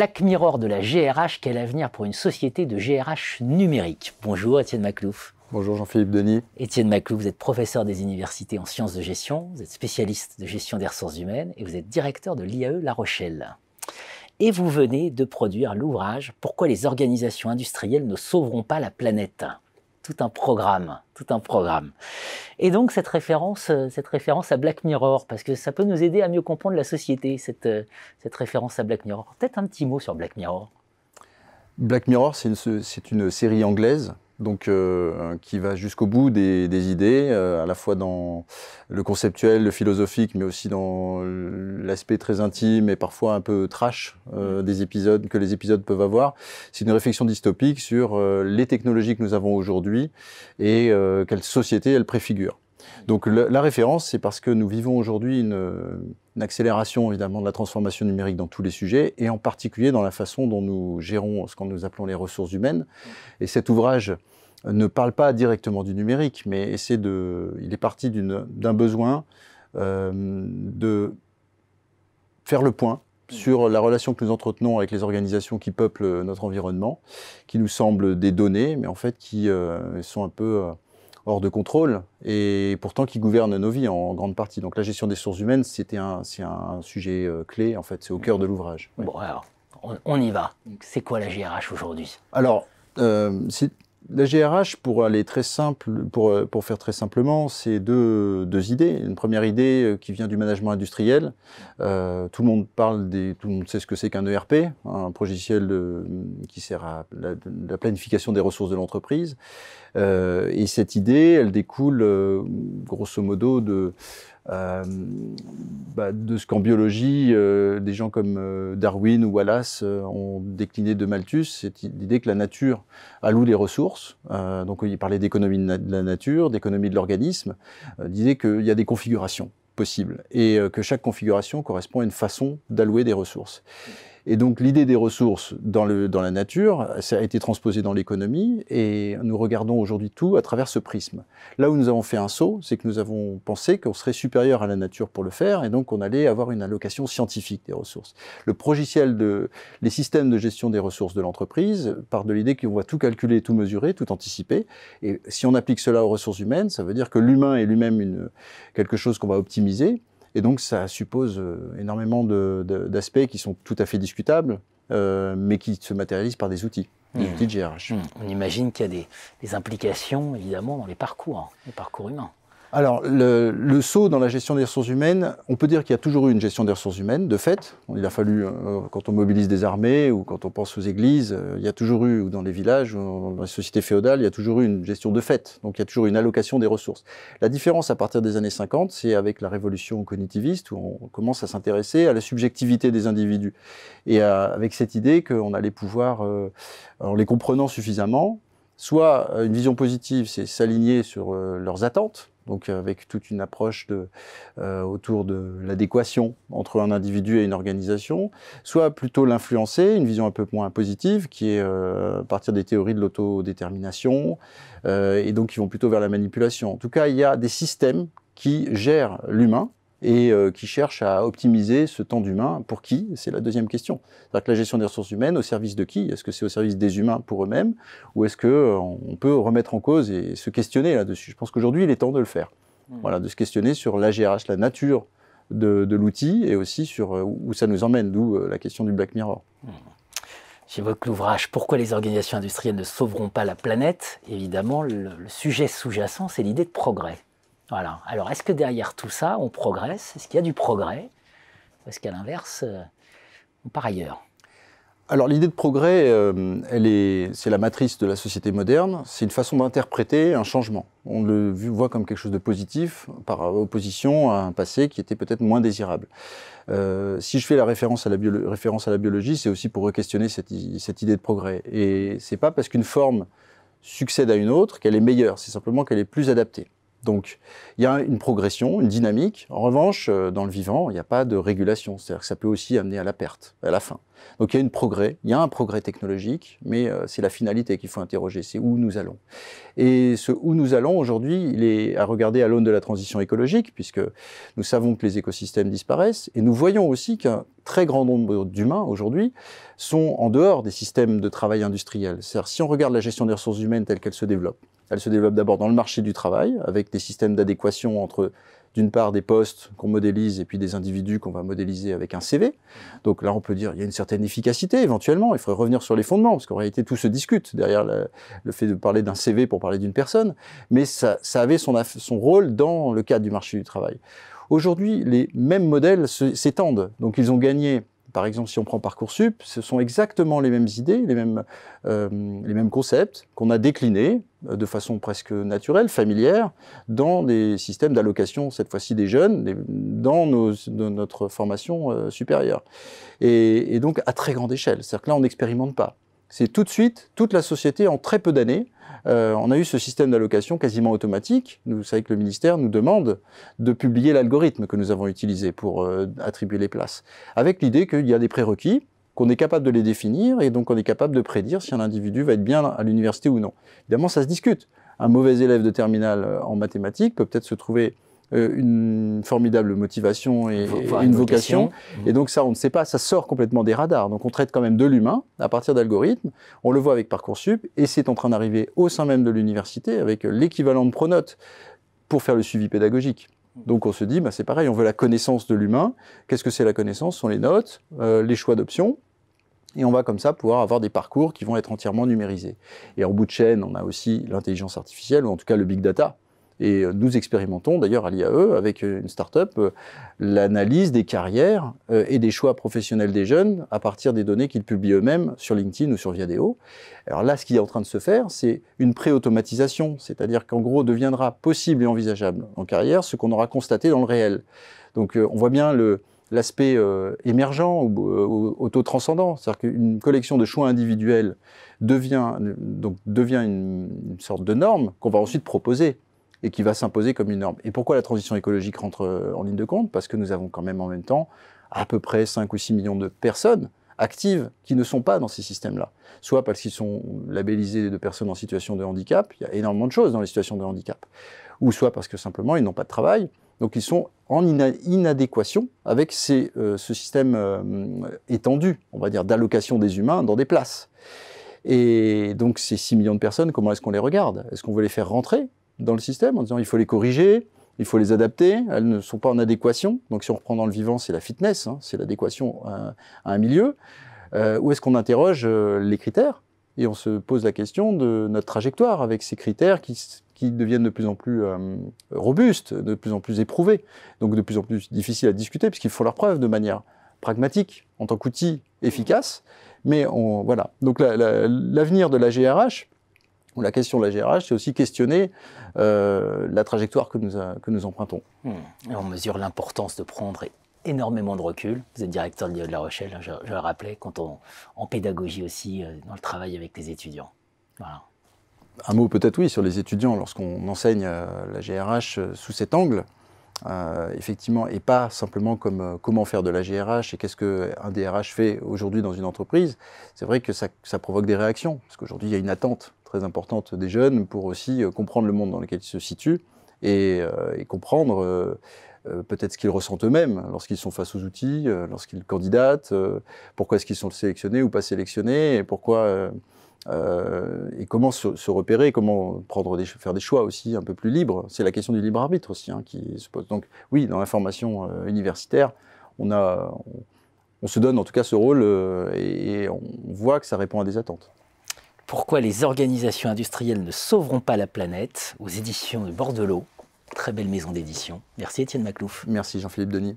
Black Mirror de la GRH, quel avenir pour une société de GRH numérique? Bonjour Étienne Maclouf. Bonjour Jean-Philippe Denis. Étienne Maclouf, vous êtes professeur des universités en sciences de gestion, vous êtes spécialiste de gestion des ressources humaines et vous êtes directeur de l'IAE La Rochelle. Et vous venez de produire l'ouvrage Pourquoi les organisations industrielles ne sauveront pas la planète? Tout un programme, tout un programme. Et donc cette référence, euh, cette référence à Black Mirror, parce que ça peut nous aider à mieux comprendre la société, cette, euh, cette référence à Black Mirror. Peut-être un petit mot sur Black Mirror. Black Mirror, c'est une, une, série anglaise donc euh, qui va jusqu'au bout des, idées, euh, à la fois dans le conceptuel, le philosophique, mais aussi dans l'aspect très intime et parfois un peu trash euh, des épisodes que les épisodes peuvent avoir. C'est une réflexion dystopique sur les technologies que nous avons aujourd'hui et quelle société elles préfigurent. Donc la, référence, c'est parce que nous vivons aujourd'hui une, accélération évidemment de la transformation numérique dans tous les sujets, et en particulier dans la façon dont nous gérons ce que nous appelons les ressources humaines. Et cet ouvrage ne parle pas directement du numérique, mais il est parti d'un besoin euh, de faire le point sur la relation que nous entretenons avec les organisations qui peuplent notre environnement, qui nous semblent des données, mais en fait qui euh, sont un peu euh, hors de contrôle et pourtant qui gouvernent nos vies en, grande partie. Donc la gestion des sources humaines, c'était un, c'est un sujet clé, en fait, c'est au cœur de l'ouvrage. Bon, alors, on, y va. C'est quoi la GRH aujourd'hui? Alors, c'est la GRH, pour aller très simple, pour, euh, pour faire très simplement, c'est deux, deux, idées. Une première idée euh, qui vient du management industriel. Euh, tout le monde parle des, tout le monde sait ce que c'est qu'un ERP, un logiciel qui sert à la, la, planification des ressources de l'entreprise. Euh, et cette idée, elle découle grosso modo de euh, bah, de ce qu'en biologie, euh, des gens comme euh, Darwin ou Wallace ont décliné de Malthus, c'est l'idée que la nature alloue les ressources. donc il parlait d'économie de la nature, d'économie de l'organisme, disait qu'il y a des configurations possibles et que chaque configuration correspond à une façon d'allouer des ressources. Et donc l'idée des ressources dans, la nature, ça a été transposé dans l'économie, et nous regardons aujourd'hui tout à travers ce prisme. Là où nous avons fait un saut, c'est que nous avons pensé qu'on serait supérieur à la nature pour le faire, et donc on allait avoir une allocation scientifique des ressources. Le progiciel de les systèmes de gestion des ressources de l'entreprise part de l'idée qu'on va tout calculer, tout mesurer, tout anticiper, et si on applique cela aux ressources humaines, ça veut dire que l'humain est lui-même quelque chose qu'on va optimiser, et donc, ça suppose euh, énormément d'aspects qui sont tout à fait discutables, euh, mais qui se matérialisent par des outils, des mmh. outils de GRH. Mmh. On imagine qu'il y a des, implications, évidemment, dans les parcours, hein, les parcours humains. Alors, le, saut dans la gestion des ressources humaines, on peut dire qu'il y a toujours eu une gestion des ressources humaines, de fait. Il a fallu, euh, quand on mobilise des armées ou quand on pense aux églises, euh, il y a toujours eu, ou dans les villages, ou dans les sociétés féodales, il y a toujours eu une gestion de fait. Donc, il y a toujours eu une allocation des ressources. La différence à partir des années 50, c'est avec la révolution cognitiviste, où on commence à s'intéresser à la subjectivité des individus. Et avec cette idée qu'on allait pouvoir, euh, en les comprenant suffisamment, soit une vision positive, c'est s'aligner sur leurs attentes, donc avec toute une approche de, euh, autour de l'adéquation entre un individu et une organisation, soit plutôt l'influencer, une vision un peu moins positive, qui est euh, à partir des théories de l'autodétermination, euh, et donc qui vont plutôt vers la manipulation. En tout cas, il y a des systèmes qui gèrent l'humain, et euh, qui cherche à optimiser ce temps d'humain. Pour qui? C'est la deuxième question. C'est-à-dire que la gestion des ressources humaines, au service de qui? Est-ce que c'est au service des humains pour eux-mêmes? Ou est-ce qu'on euh, peut remettre en cause et se questionner là-dessus? Je pense qu'aujourd'hui, il est temps de le faire. Mmh. Voilà, de se questionner sur l'AGRH, la nature de, l'outil, et aussi sur euh, où ça nous emmène, d'où la question du Black Mirror. Mmh. J'évoque l'ouvrage Pourquoi les organisations industrielles ne sauveront pas la planète? Évidemment, le sujet sous-jacent, c'est l'idée de progrès. Alors, est-ce que derrière tout ça, on progresse? Est-ce qu'il y a du progrès? Est-ce qu'à l'inverse, euh, on part ailleurs? Alors l'idée de progrès, euh, c'est la matrice de la société moderne. C'est une façon d'interpréter un changement. On le voit comme quelque chose de positif par opposition à un passé qui était peut-être moins désirable. Euh, si je fais la référence à la, biologie, c'est aussi pour re-questionner cette, idée de progrès. Et c'est pas parce qu'une forme succède à une autre qu'elle est meilleure. C'est simplement qu'elle est plus adaptée. Donc, il y a une progression, une dynamique. En revanche, euh, dans le vivant, il n'y a pas de régulation. C'est-à-dire que ça peut aussi amener à la perte, à la fin. Donc, il y a une progrès, il y a un progrès technologique, mais euh, c'est la finalité qu'il faut interroger, c'est où nous allons. Et ce où nous allons aujourd'hui, il est à regarder à l'aune de la transition écologique, puisque nous savons que les écosystèmes disparaissent, et nous voyons aussi qu'un très grand nombre d'humains aujourd'hui sont en dehors des systèmes de travail industriels. C'est-à-dire, si on regarde la gestion des ressources humaines telle qu'elle se développe, elle se développe d'abord dans le marché du travail, avec des systèmes d'adéquation entre, d'une part, des postes qu'on modélise et puis des individus qu'on va modéliser avec un CV. Donc là, on peut dire il y a une certaine efficacité éventuellement. Il faudrait revenir sur les fondements, parce qu'en réalité, tout se discute derrière le, fait de parler d'un CV pour parler d'une personne. Mais ça, ça avait son, son rôle dans le cadre du marché du travail. Aujourd'hui, les mêmes modèles s'étendent. Donc ils ont gagné par exemple, si on prend Parcoursup, ce sont exactement les mêmes idées, les mêmes, euh, les mêmes concepts qu'on a déclinés euh, de façon presque naturelle, familière, dans des systèmes d'allocation, cette fois-ci des jeunes, dans, nos, notre formation euh, supérieure. Et, et, donc à très grande échelle. C'est-à-dire que là, on n'expérimente pas. C'est tout de suite, toute la société, en très peu d'années, euh, on a eu ce système d'allocation quasiment automatique. Vous savez que le ministère nous demande de publier l'algorithme que nous avons utilisé pour euh, attribuer les places, avec l'idée qu'il y a des prérequis, qu'on est capable de les définir et donc on est capable de prédire si un individu va être bien à l'université ou non. Évidemment, ça se discute. Un mauvais élève de terminale euh, en mathématiques peut peut-être se trouver une formidable motivation et, une vocation. Et donc ça, on ne sait pas, ça sort complètement des radars. Donc on traite quand même de l'humain à partir d'algorithmes. On le voit avec Parcoursup et c'est en train d'arriver au sein même de l'université avec l'équivalent de Pronote pour faire le suivi pédagogique. Donc on se dit, bah, c'est pareil, on veut la connaissance de l'humain. Qu'est-ce que c'est la connaissance? Ce sont les notes, euh, les choix d'options. Et on va comme ça pouvoir avoir des parcours qui vont être entièrement numérisés. Et en bout de chaîne, on a aussi l'intelligence artificielle, ou en tout cas le big data, et euh, nous expérimentons d'ailleurs à l'IAE avec une start-up euh, l'analyse des carrières euh, et des choix professionnels des jeunes à partir des données qu'ils publient eux-mêmes sur LinkedIn ou sur Viadeo. Alors là, ce qui est en train de se faire, c'est une pré-automatisation, c'est-à-dire qu'en gros deviendra possible et envisageable en carrière ce qu'on aura constaté dans le réel. Donc on voit bien l'aspect émergent ou auto-transcendant, c'est-à-dire qu'une collection de choix individuels devient, donc, devient une sorte de norme qu'on va ensuite proposer et qui va s'imposer comme une norme. Et pourquoi la transition écologique rentre euh, en ligne de compte? Parce que nous avons quand même en même temps à peu près 5 ou 6 millions de personnes actives qui ne sont pas dans ces systèmes-là. Soit parce qu'ils sont labellisés de personnes en situation de handicap, il y a énormément de choses dans les situations de handicap, ou soit parce que simplement ils n'ont pas de travail, donc ils sont en inadéquation avec euh, ce système euh, étendu, on va dire, d'allocation des humains dans des places. Et donc ces 6 millions de personnes, comment est-ce qu'on les regarde? Est-ce qu'on veut les faire rentrer? Dans le système en disant il faut les corriger, il faut les adapter, elles ne sont pas en adéquation. Donc si on reprend dans le vivant, c'est la fitness, hein, c'est l'adéquation à, un milieu. Euh, où est-ce qu'on interroge euh, les critères? Et on se pose la question de notre trajectoire avec ces critères qui, qui deviennent de plus en plus euh, robustes, de plus en plus éprouvés, donc de plus en plus difficiles à discuter puisqu'il faut leur preuve de manière pragmatique en tant qu'outil efficace. Mais voilà. Donc l'avenir de la GRH, la question de la GRH, c'est aussi questionner euh, la trajectoire que nous, que nous empruntons. Hmm. on mesure l'importance de prendre énormément de recul. Vous êtes directeur de de La Rochelle, hein, je, le rappelais, quand on, en pédagogie aussi, euh, dans le travail avec les étudiants. Un mot peut-être oui sur les étudiants lorsqu'on enseigne euh, la GRH sous cet angle. effectivement, et pas simplement comme comment faire de la GRH et qu'est-ce qu'un DRH fait aujourd'hui dans une entreprise, c'est vrai que ça, ça, provoque des réactions, parce qu'aujourd'hui il y a une attente très importante des jeunes pour aussi euh, comprendre le monde dans lequel ils se situent et, euh, comprendre euh, peut-être ce qu'ils ressentent eux-mêmes lorsqu'ils sont face aux outils, lorsqu'ils candidatent, pourquoi est-ce qu'ils sont sélectionnés ou pas sélectionnés, et pourquoi et comment se, repérer, comment prendre des, faire des choix aussi un peu plus libres. C'est la question du libre arbitre aussi hein, qui se pose. Donc oui, dans la formation universitaire, on a, on, se donne en tout cas ce rôle et on voit que ça répond à des attentes. Pourquoi les organisations industrielles ne sauveront pas la planète aux éditions de Bordelot. Très belle maison d'édition. Merci Étienne Maclouf. Merci Jean-Philippe Denis.